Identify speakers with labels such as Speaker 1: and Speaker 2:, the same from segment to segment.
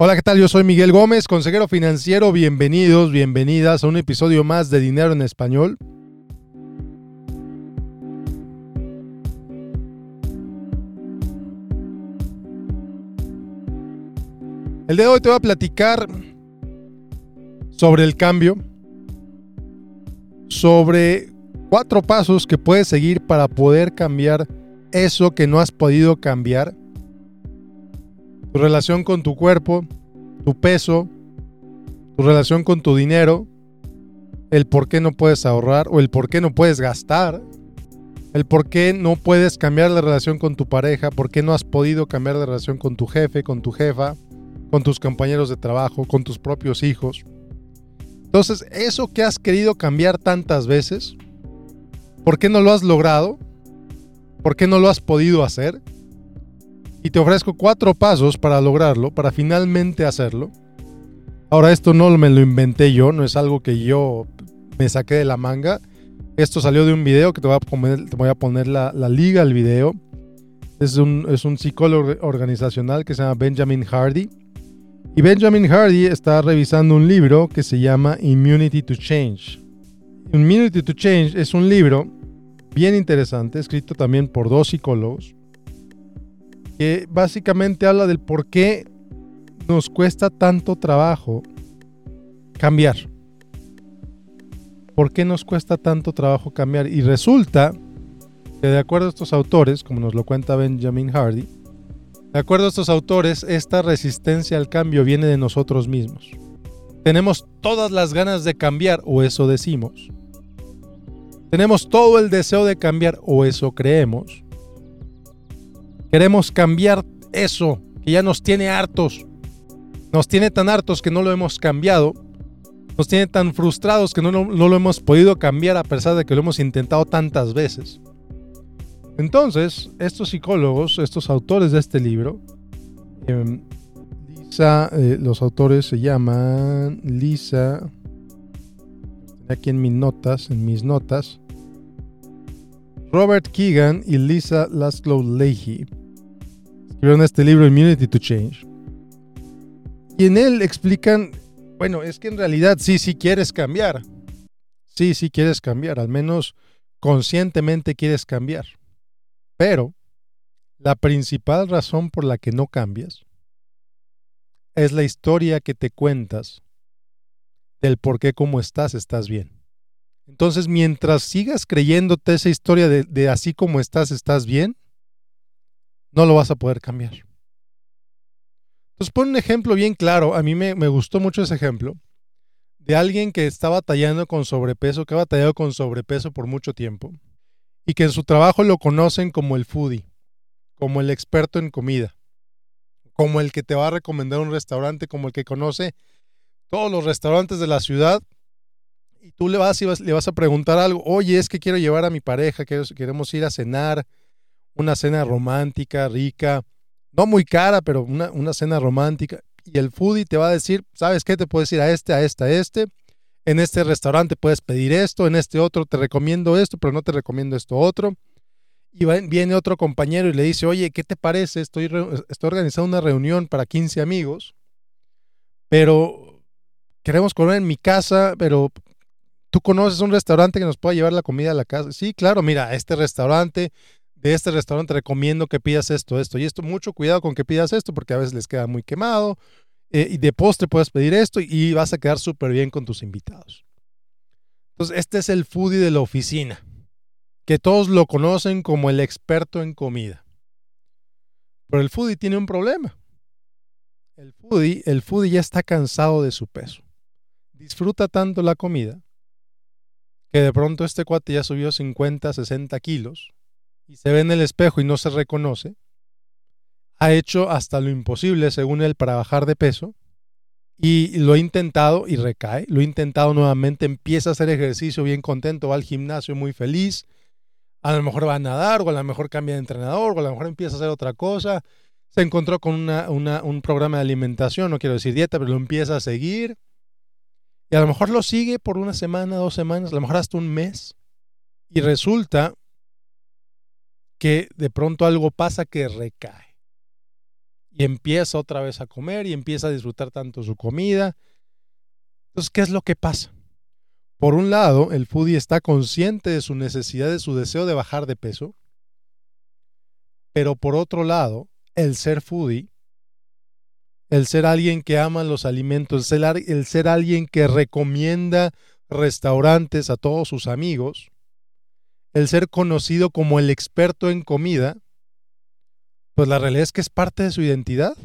Speaker 1: Hola, ¿qué tal? Yo soy Miguel Gómez, consejero financiero. Bienvenidos, bienvenidas a un episodio más de Dinero en Español. El de hoy te voy a platicar sobre el cambio, sobre cuatro pasos que puedes seguir para poder cambiar eso que no has podido cambiar tu relación con tu cuerpo, tu peso, tu relación con tu dinero, el por qué no puedes ahorrar o el por qué no puedes gastar, el por qué no puedes cambiar la relación con tu pareja, por qué no has podido cambiar la relación con tu jefe, con tu jefa, con tus compañeros de trabajo, con tus propios hijos. Entonces, eso que has querido cambiar tantas veces, ¿por qué no lo has logrado? ¿Por qué no lo has podido hacer? Y te ofrezco cuatro pasos para lograrlo, para finalmente hacerlo. Ahora esto no me lo inventé yo, no es algo que yo me saqué de la manga. Esto salió de un video que te voy a poner, a la, liga al video. Es un, es un psicólogo organizacional que se llama Benjamin Hardy. Y Benjamin Hardy está revisando un libro que se llama Immunity to Change. Immunity to Change es un libro bien interesante, escrito también por dos psicólogos que básicamente habla del por qué nos cuesta tanto trabajo cambiar. ¿Por qué nos cuesta tanto trabajo cambiar? Y resulta que de acuerdo a estos autores, como nos lo cuenta Benjamin Hardy, de acuerdo a estos autores, esta resistencia al cambio viene de nosotros mismos. Tenemos todas las ganas de cambiar, o eso decimos. Tenemos todo el deseo de cambiar, o eso creemos. Queremos cambiar eso que ya nos tiene hartos. Nos tiene tan hartos que no lo hemos cambiado. Nos tiene tan frustrados que no, lo hemos podido cambiar a pesar de que lo hemos intentado tantas veces. Entonces, estos psicólogos, estos autores de este libro, em, Lisa, eh, los autores se llaman Lisa, aquí en mis notas, en mis notas, Robert Keegan y Lisa Laszlo Leahy escribieron este libro, Immunity to Change. Y en él explican, bueno, es que en realidad sí, sí quieres cambiar. Sí, sí quieres cambiar, al menos conscientemente quieres cambiar. Pero la principal razón por la que no cambias es la historia que te cuentas del por qué como estás, estás bien. Entonces, mientras sigas creyéndote esa historia de, así como estás, estás bien, no lo vas a poder cambiar. Entonces, pon un ejemplo bien claro. A mí me, me gustó mucho ese ejemplo de alguien que está batallando con sobrepeso, que ha batallado con sobrepeso por mucho tiempo y que en su trabajo lo conocen como el foodie, como el experto en comida, como el que te va a recomendar un restaurante, como el que conoce todos los restaurantes de la ciudad tú le vas y le vas a preguntar algo, oye, es que quiero llevar a mi pareja, queremos ir a cenar, una cena romántica, rica, no muy cara, pero una, una cena romántica. Y el foodie te va a decir, ¿sabes qué? Te puedes ir a este, a este, a este. En este restaurante puedes pedir esto, en este otro te recomiendo esto, pero no te recomiendo esto otro. Y viene otro compañero y le dice, oye, ¿qué te parece? Estoy, estoy organizando una reunión para 15 amigos, pero queremos comer en mi casa, pero ¿Tú conoces un restaurante que nos pueda llevar la comida a la casa? Sí, claro, mira, este restaurante, de este restaurante recomiendo que pidas esto, esto y esto. Mucho cuidado con que pidas esto porque a veces les queda muy quemado. Eh, y de postre puedes pedir esto y vas a quedar súper bien con tus invitados. Entonces, este es el foodie de la oficina, que todos lo conocen como el experto en comida. Pero el foodie tiene un problema. El foodie, el foodie ya está cansado de su peso. Disfruta tanto la comida que de pronto este cuate ya subió 50, 60 kilos y se ve en el espejo y no se reconoce, ha hecho hasta lo imposible, según él, para bajar de peso y lo ha intentado y recae, lo ha intentado nuevamente, empieza a hacer ejercicio bien contento, va al gimnasio muy feliz, a lo mejor va a nadar o a lo mejor cambia de entrenador o a lo mejor empieza a hacer otra cosa, se encontró con un programa de alimentación, no quiero decir dieta, pero lo empieza a seguir y a lo mejor lo sigue por una semana, dos semanas, a lo mejor hasta un mes. Y resulta que de pronto algo pasa que recae. y empieza otra vez a comer y empieza a disfrutar tanto su comida. Entonces, ¿qué es lo que pasa? Por un lado, el foodie está consciente de su necesidad, de su deseo de bajar de peso, pero por otro lado, el ser foodie, el ser alguien que ama los alimentos, el ser, el ser alguien que recomienda restaurantes a todos sus amigos, el ser conocido como el experto en comida, pues la realidad es que es parte de su identidad.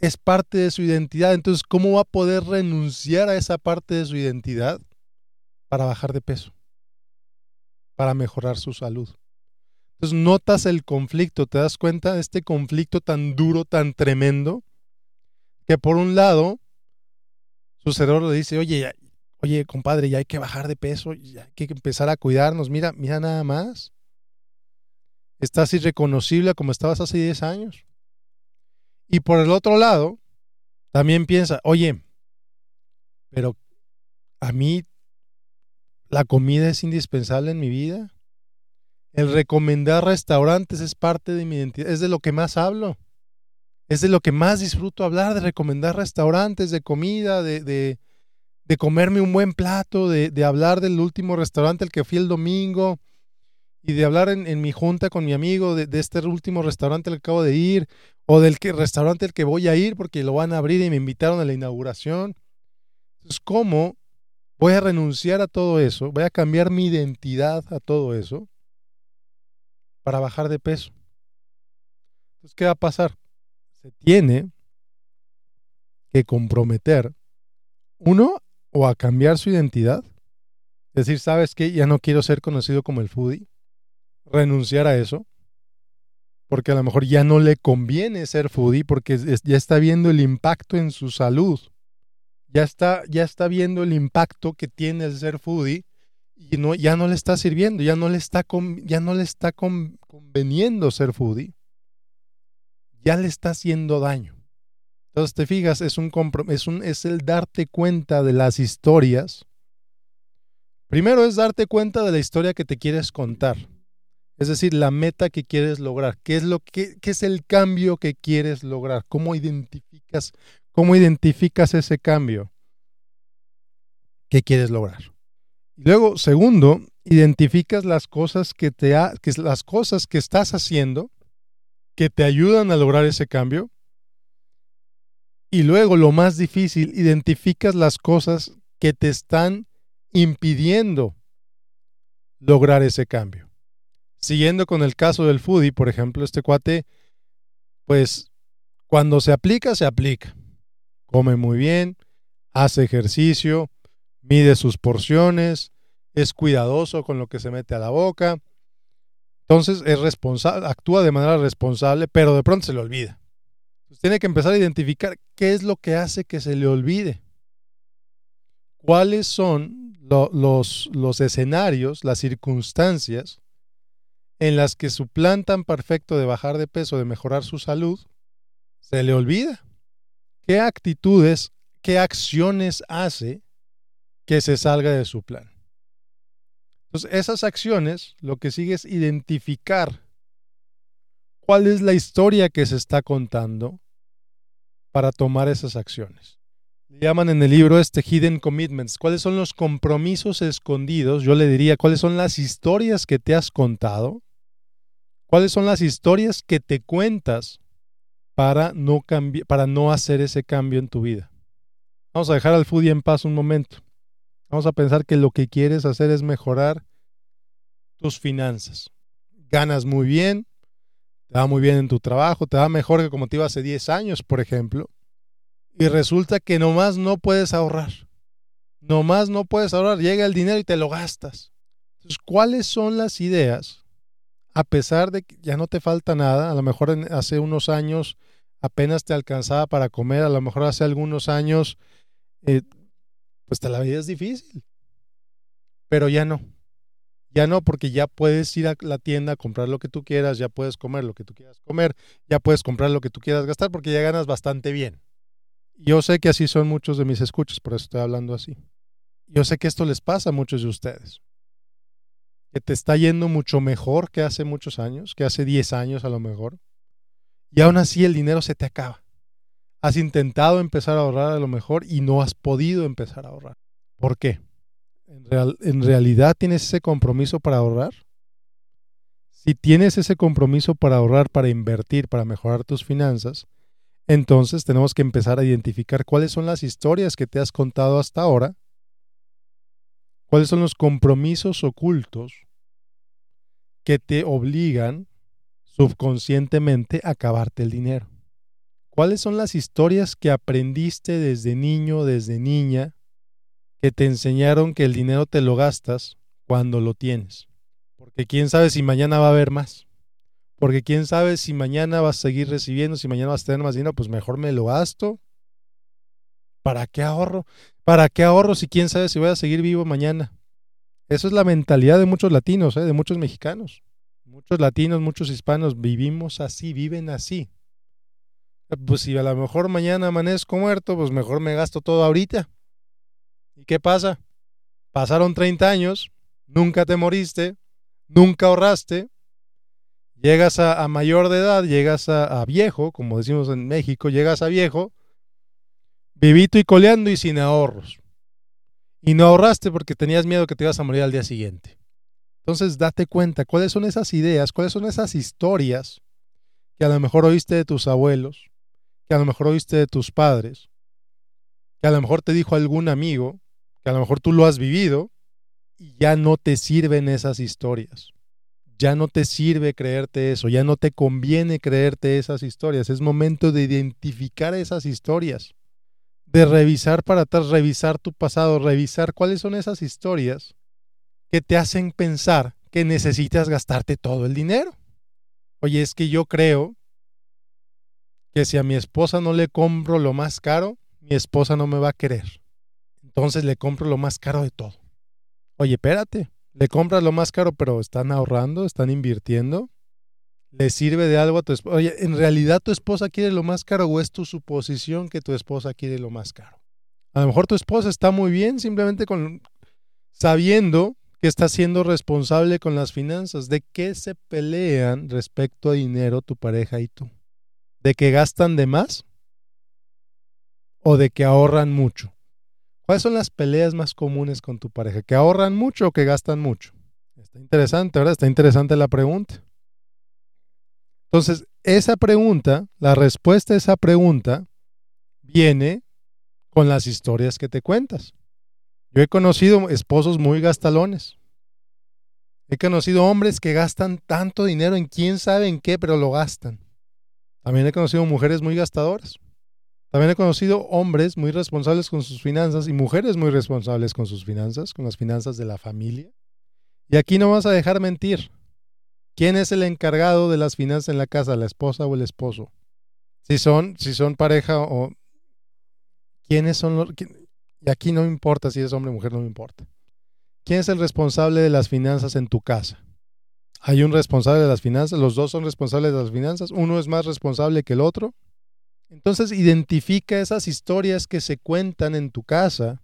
Speaker 1: Es parte de su identidad. Entonces, ¿cómo va a poder renunciar a esa parte de su identidad para bajar de peso? Para mejorar su salud. Entonces, notas el conflicto, ¿te das cuenta de este conflicto tan duro, tan tremendo? Que por un lado, su cerebro le dice, oye, oye, compadre, ya hay que bajar de peso, ya hay que empezar a cuidarnos. Mira, mira nada más. Estás irreconocible como estabas hace 10 años. Y por el otro lado, también piensa, oye, pero a mí la comida es indispensable en mi vida. El recomendar restaurantes es parte de mi identidad, es de lo que más hablo. Es de lo que más disfruto hablar, de recomendar restaurantes, de comida, de, de, comerme un buen plato, de, de hablar del último restaurante al que fui el domingo, y de hablar en, mi junta con mi amigo de, este último restaurante al que acabo de ir o del que, restaurante al que voy a ir porque lo van a abrir y me invitaron a la inauguración. Entonces, ¿cómo voy a renunciar a todo eso? Voy a cambiar mi identidad a todo eso para bajar de peso. Entonces, ¿qué va a pasar? Se tiene que comprometer, uno, o a cambiar su identidad. Decir, ¿sabes qué? Ya no quiero ser conocido como el foodie renunciar a eso, porque a lo mejor ya no le conviene ser foodie porque ya está viendo el impacto en su salud. Ya está, ya está viendo el impacto que tiene el ser foodie y no, ya no le está sirviendo, ya no le está, ya no le está conveniendo ser foodie. Ya le está haciendo daño. Entonces te fijas, es, un, es, un, es el darte cuenta de las historias. Primero es darte cuenta de la historia que te quieres contar. Es decir, la meta que quieres lograr. ¿Qué es, lo que, es el cambio que quieres lograr? ¿Cómo identificas, cómo identificas ese cambio que quieres lograr? Luego, segundo, identificas las cosas que te que las cosas que estás haciendo que te ayudan a lograr ese cambio. Y luego, lo más difícil, identificas las cosas que te están impidiendo lograr ese cambio. Siguiendo con el caso del foodie, por ejemplo, este cuate, pues cuando se aplica, se aplica. Come muy bien, hace ejercicio, mide sus porciones, es cuidadoso con lo que se mete a la boca. Entonces es responsable, actúa de manera responsable, pero de pronto se le olvida. tiene que empezar a identificar qué es lo que hace que se le olvide. ¿Cuáles son los, los escenarios, las circunstancias en las que su plan tan perfecto de bajar de peso, de mejorar su salud, se le olvida. ¿Qué actitudes, qué acciones hace que se salga de su plan? Entonces, esas acciones lo que sigue es identificar cuál es la historia que se está contando para tomar esas acciones. Le llaman en el libro este Hidden Commitments. ¿Cuáles son los compromisos escondidos? Yo le diría, ¿cuáles son las historias que te has contado ¿Cuáles son las historias que te cuentas para no, para no hacer ese cambio en tu vida? Vamos a dejar al foodie en paz un momento. Vamos a pensar que lo que quieres hacer es mejorar tus finanzas. Ganas muy bien, te va muy bien en tu trabajo, te va mejor que como te iba hace 10 años, por ejemplo. Y resulta que nomás no puedes ahorrar. Nomás no puedes ahorrar. Llega el dinero y te lo gastas. Entonces, ¿cuáles son las ideas a pesar de que ya no te falta nada, a lo mejor hace unos años apenas te alcanzaba para comer, a lo mejor hace algunos años, eh, pues te la vida es difícil, pero ya no. Ya no, porque ya puedes ir a la tienda a comprar lo que tú quieras, ya puedes comer lo que tú quieras comer, ya puedes comprar lo que tú quieras gastar porque ya ganas bastante bien. Yo sé que así son muchos de mis escuchas, por eso estoy hablando así. Yo sé que esto les pasa a muchos de ustedes que te está yendo mucho mejor que hace muchos años, que hace 10 años a lo mejor. Y aún así el dinero se te acaba. Has intentado empezar a ahorrar a lo mejor y no has podido empezar a ahorrar. ¿Por qué? ¿En, ¿En realidad tienes ese compromiso para ahorrar? Si tienes ese compromiso para ahorrar, para invertir, para mejorar tus finanzas, entonces tenemos que empezar a identificar cuáles son las historias que te has contado hasta ahora, cuáles son los compromisos ocultos que te obligan subconscientemente a acabarte el dinero. ¿Cuáles son las historias que aprendiste desde niño, desde niña, que te enseñaron que el dinero te lo gastas cuando lo tienes? Porque quién sabe si mañana va a haber más. Porque quién sabe si mañana vas a seguir recibiendo, si mañana vas a tener más dinero, pues mejor me lo gasto. ¿Para qué ahorro? ¿Para qué ahorro si quién sabe si voy a seguir vivo mañana? Eso es la mentalidad de muchos latinos, ¿eh? de muchos mexicanos. Muchos latinos, muchos hispanos vivimos así, viven así. Pues si a lo mejor mañana amanezco muerto, pues mejor me gasto todo ahorita. ¿Y qué pasa? Pasaron 30 años, nunca te moriste, nunca ahorraste, llegas a, mayor de edad, llegas a, viejo, como decimos en México, llegas a viejo, vivito y coleando y sin ahorros. Y no ahorraste porque tenías miedo que te ibas a morir al día siguiente. Entonces date cuenta cuáles son esas ideas, cuáles son esas historias que a lo mejor oíste de tus abuelos, que a lo mejor oíste de tus padres, que a lo mejor te dijo algún amigo, que a lo mejor tú lo has vivido y ya no te sirven esas historias. Ya no te sirve creerte eso, ya no te conviene creerte esas historias. Es momento de identificar esas historias, de revisar para atrás, revisar tu pasado, revisar cuáles son esas historias que te hacen pensar que necesitas gastarte todo el dinero. Oye, es que yo creo que si a mi esposa no le compro lo más caro, mi esposa no me va a querer. Entonces le compro lo más caro de todo. Oye, espérate, le compras lo más caro, pero están ahorrando, están invirtiendo. ¿Le sirve de algo a tu esposa? Oye, ¿en realidad tu esposa quiere lo más caro o es tu suposición que tu esposa quiere lo más caro? A lo mejor tu esposa está muy bien simplemente con sabiendo que está siendo responsable con las finanzas. ¿De qué se pelean respecto a dinero tu pareja y tú? ¿De que gastan de más? ¿O de que ahorran mucho? ¿Cuáles son las peleas más comunes con tu pareja? ¿Que ahorran mucho o que gastan mucho? Está interesante, ¿verdad? Está interesante la pregunta. Entonces, esa pregunta, la respuesta a esa pregunta viene con las historias que te cuentas. Yo he conocido esposos muy gastalones. He conocido hombres que gastan tanto dinero en quién sabe en qué, pero lo gastan. También he conocido mujeres muy gastadoras. También he conocido hombres muy responsables con sus finanzas y mujeres muy responsables con sus finanzas, con las finanzas de la familia. Y aquí no vas a dejar mentir. ¿Quién es el encargado de las finanzas en la casa, la esposa o el esposo? Si son, si son pareja o quiénes son los y aquí no me importa si es hombre o mujer, no me importa. ¿Quién es el responsable de las finanzas en tu casa? Hay un responsable de las finanzas, los dos son responsables de las finanzas, uno es más responsable que el otro. Entonces identifica esas historias que se cuentan en tu casa,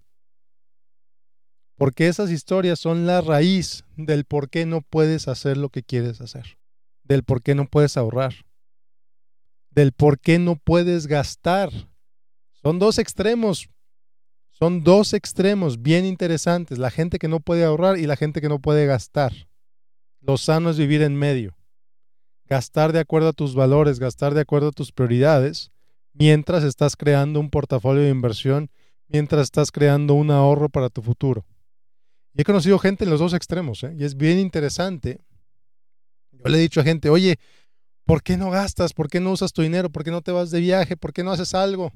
Speaker 1: porque esas historias son la raíz del por qué no puedes hacer lo que quieres hacer, del por qué no puedes ahorrar, del por qué no puedes gastar. Son dos extremos, son dos extremos bien interesantes, la gente que no puede ahorrar y la gente que no puede gastar. Lo sano es vivir en medio, gastar de acuerdo a tus valores, gastar de acuerdo a tus prioridades mientras estás creando un portafolio de inversión, mientras estás creando un ahorro para tu futuro. Y he conocido gente en los dos extremos, ¿eh? y es bien interesante. Yo le he dicho a gente, oye, ¿por qué no gastas? ¿Por qué no usas tu dinero? ¿Por qué no te vas de viaje? ¿Por qué no haces algo?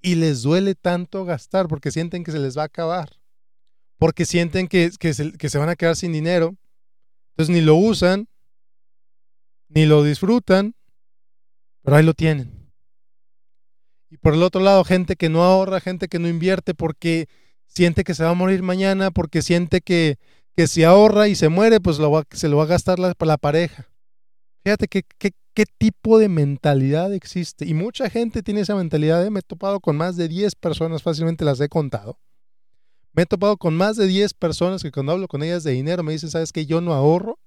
Speaker 1: Y les duele tanto gastar porque sienten que se les va a acabar, porque sienten que, se, que se van a quedar sin dinero. Entonces ni lo usan, ni lo disfrutan, pero ahí lo tienen. Y por el otro lado, gente que no ahorra, gente que no invierte porque siente que se va a morir mañana, porque siente que, que si ahorra y se muere, pues se lo va a gastar la, la pareja. Fíjate qué, qué, qué, tipo de mentalidad existe. Y mucha gente tiene esa mentalidad. ¿eh? Me he topado con más de 10 personas, fácilmente las he contado. Me he topado con más de 10 personas que cuando hablo con ellas de dinero me dicen, ¿sabes qué? Yo no ahorro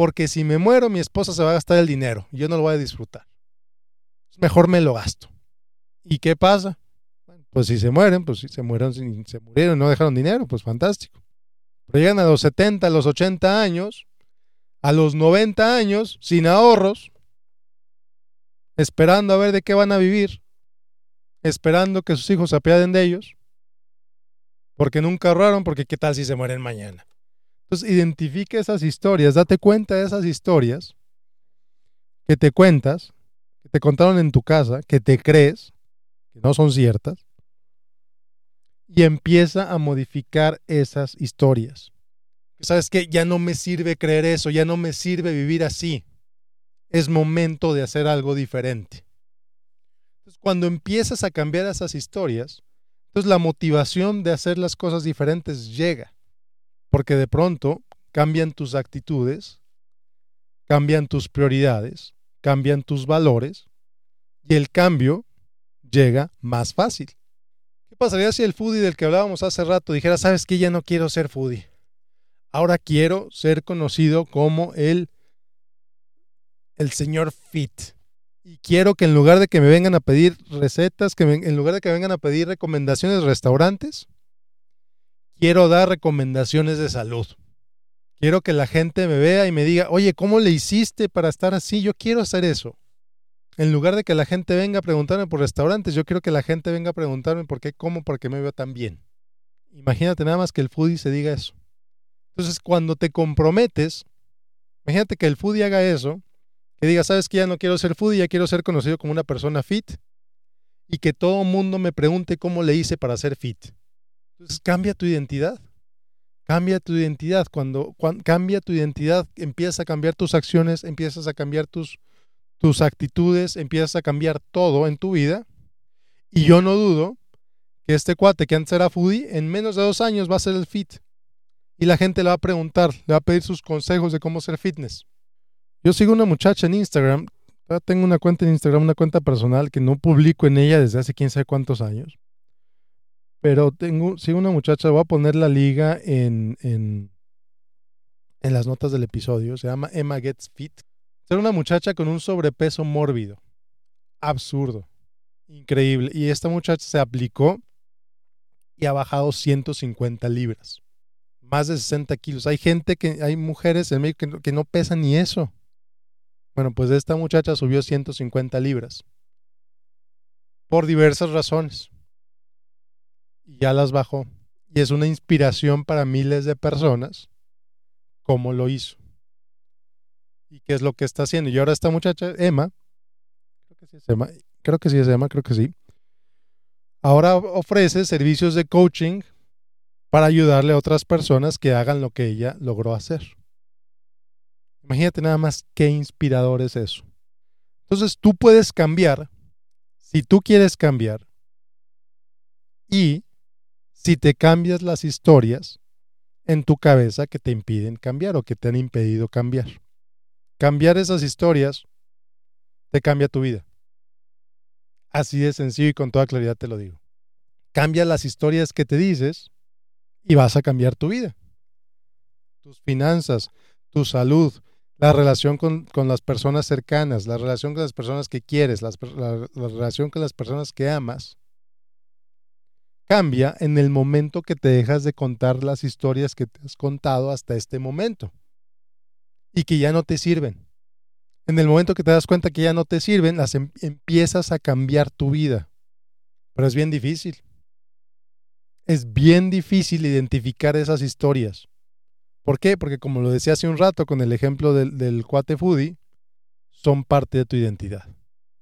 Speaker 1: porque si me muero mi esposa se va a gastar el dinero yo no lo voy a disfrutar. Mejor me lo gasto. ¿Y qué pasa? Pues si se mueren, pues si se mueren, si se murieron, no dejaron dinero, pues fantástico. Pero llegan a los 70, a los 80 años, a los 90 años, sin ahorros, esperando a ver de qué van a vivir, esperando que sus hijos se apiaden de ellos, porque nunca ahorraron, porque qué tal si se mueren mañana. Entonces, identifique esas historias, date cuenta de esas historias que te cuentas, que te contaron en tu casa, que te crees, que no son ciertas, y empieza a modificar esas historias. ¿Sabes qué? Ya no me sirve creer eso, ya no me sirve vivir así. Es momento de hacer algo diferente. Entonces, cuando empiezas a cambiar esas historias, entonces la motivación de hacer las cosas diferentes llega, porque de pronto cambian tus actitudes, cambian tus prioridades, cambian tus valores y el cambio llega más fácil. ¿Qué pasaría si el foodie del que hablábamos hace rato dijera, sabes que ya no quiero ser foodie? Ahora quiero ser conocido como el, el señor Fit. Y quiero que en lugar de que me vengan a pedir recetas, que en lugar de que vengan a pedir recomendaciones de restaurantes, quiero dar recomendaciones de salud. Quiero que la gente me vea y me diga, oye, ¿cómo le hiciste para estar así? Yo quiero hacer eso. En lugar de que la gente venga a preguntarme por restaurantes, yo quiero que la gente venga a preguntarme por qué como, por qué me veo tan bien. Imagínate nada más que el foodie se diga eso. Entonces, cuando te comprometes, imagínate que el foodie haga eso, que diga, sabes que ya no quiero ser foodie, ya quiero ser conocido como una persona fit, y que todo mundo me pregunte cómo le hice para ser fit. Entonces, cambia tu identidad. Cambia tu identidad. Cuando, cambia tu identidad, empiezas a cambiar tus acciones, empiezas a cambiar tus, tus actitudes, empiezas a cambiar todo en tu vida. Y yo no dudo que este cuate que antes era foodie, en menos de dos años va a ser el fit y la gente le va a preguntar, le va a pedir sus consejos de cómo ser fitness. Yo sigo una muchacha en Instagram, tengo una cuenta en Instagram, una cuenta personal que no publico en ella desde hace quién sabe cuántos años. Pero tengo, sigo una muchacha, voy a poner la liga en, en, en las notas del episodio, se llama Emma Gets Fit. Es una muchacha con un sobrepeso mórbido. Absurdo. Increíble. Y esta muchacha se aplicó y ha bajado 150 libras más de 60 kilos. Hay gente que, hay mujeres en México que, no pesan ni eso. Bueno, pues esta muchacha subió 150 libras. Por diversas razones. Y ya las bajó. Y es una inspiración para miles de personas cómo lo hizo. Y qué es lo que está haciendo. Y ahora esta muchacha, Emma, creo que sí es Emma, creo que sí es Emma, creo que sí. Ahora ofrece servicios de coaching para ayudarle a otras personas que hagan lo que ella logró hacer. Imagínate nada más qué inspirador es eso. Entonces tú puedes cambiar si tú quieres cambiar y si te cambias las historias en tu cabeza que te impiden cambiar o que te han impedido cambiar. Cambiar esas historias te cambia tu vida. Así de sencillo y con toda claridad te lo digo. Cambia las historias que te dices y vas a cambiar tu vida. Tus finanzas, tu salud, la relación con, las personas cercanas, la relación con las personas que quieres, la, la relación con las personas que amas, cambia en el momento que te dejas de contar las historias que te has contado hasta este momento y que ya no te sirven. En el momento que te das cuenta que ya no te sirven, las em, empiezas a cambiar tu vida. Pero es bien difícil es bien difícil identificar esas historias. ¿Por qué? Porque como lo decía hace un rato con el ejemplo del, del cuate foodie, son parte de tu identidad.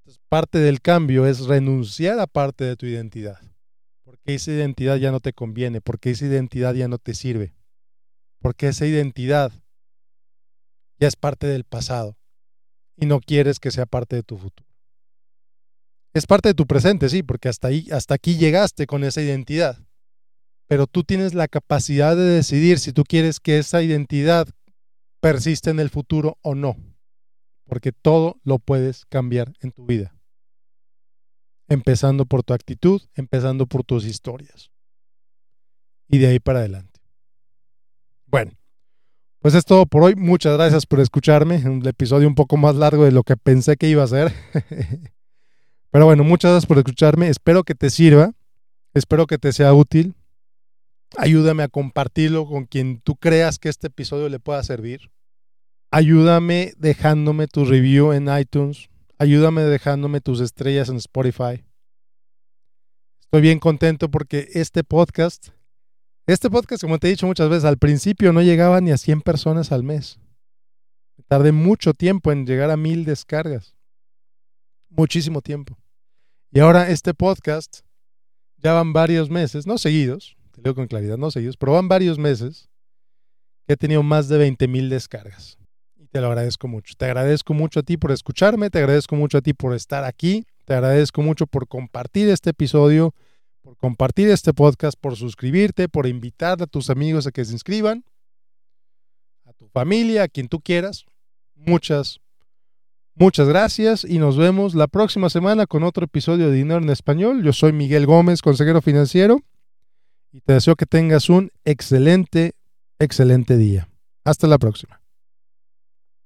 Speaker 1: Entonces, parte del cambio es renunciar a parte de tu identidad. Porque esa identidad ya no te conviene, porque esa identidad ya no te sirve. Porque esa identidad ya es parte del pasado y no quieres que sea parte de tu futuro. Es parte de tu presente, sí, porque hasta ahí, hasta aquí llegaste con esa identidad pero tú tienes la capacidad de decidir si tú quieres que esa identidad persista en el futuro o no, porque todo lo puedes cambiar en tu vida. Empezando por tu actitud, empezando por tus historias. Y de ahí para adelante. Bueno, pues es todo por hoy. Muchas gracias por escucharme. Un episodio un poco más largo de lo que pensé que iba a ser. Pero bueno, muchas gracias por escucharme. Espero que te sirva. Espero que te sea útil. Ayúdame a compartirlo con quien tú creas que este episodio le pueda servir. Ayúdame dejándome tu review en iTunes. Ayúdame dejándome tus estrellas en Spotify. Estoy bien contento porque este podcast, este podcast, como te he dicho muchas veces, al principio no llegaba ni a 100 personas al mes. Tardé mucho tiempo en llegar a mil descargas. Muchísimo tiempo. Y ahora este podcast ya van varios meses, no seguidos, te digo con claridad, no seguidos, pero van varios meses que he tenido más de 20 mil descargas te lo agradezco mucho. Te agradezco mucho a ti por escucharme, te agradezco mucho a ti por estar aquí, te agradezco mucho por compartir este episodio, por compartir este podcast, por suscribirte, por invitar a tus amigos a que se inscriban, a tu familia, a quien tú quieras. Muchas, muchas gracias y nos vemos la próxima semana con otro episodio de Dinero en Español. Yo soy Miguel Gómez, consejero financiero, y te deseo que tengas un excelente, excelente día. Hasta la próxima.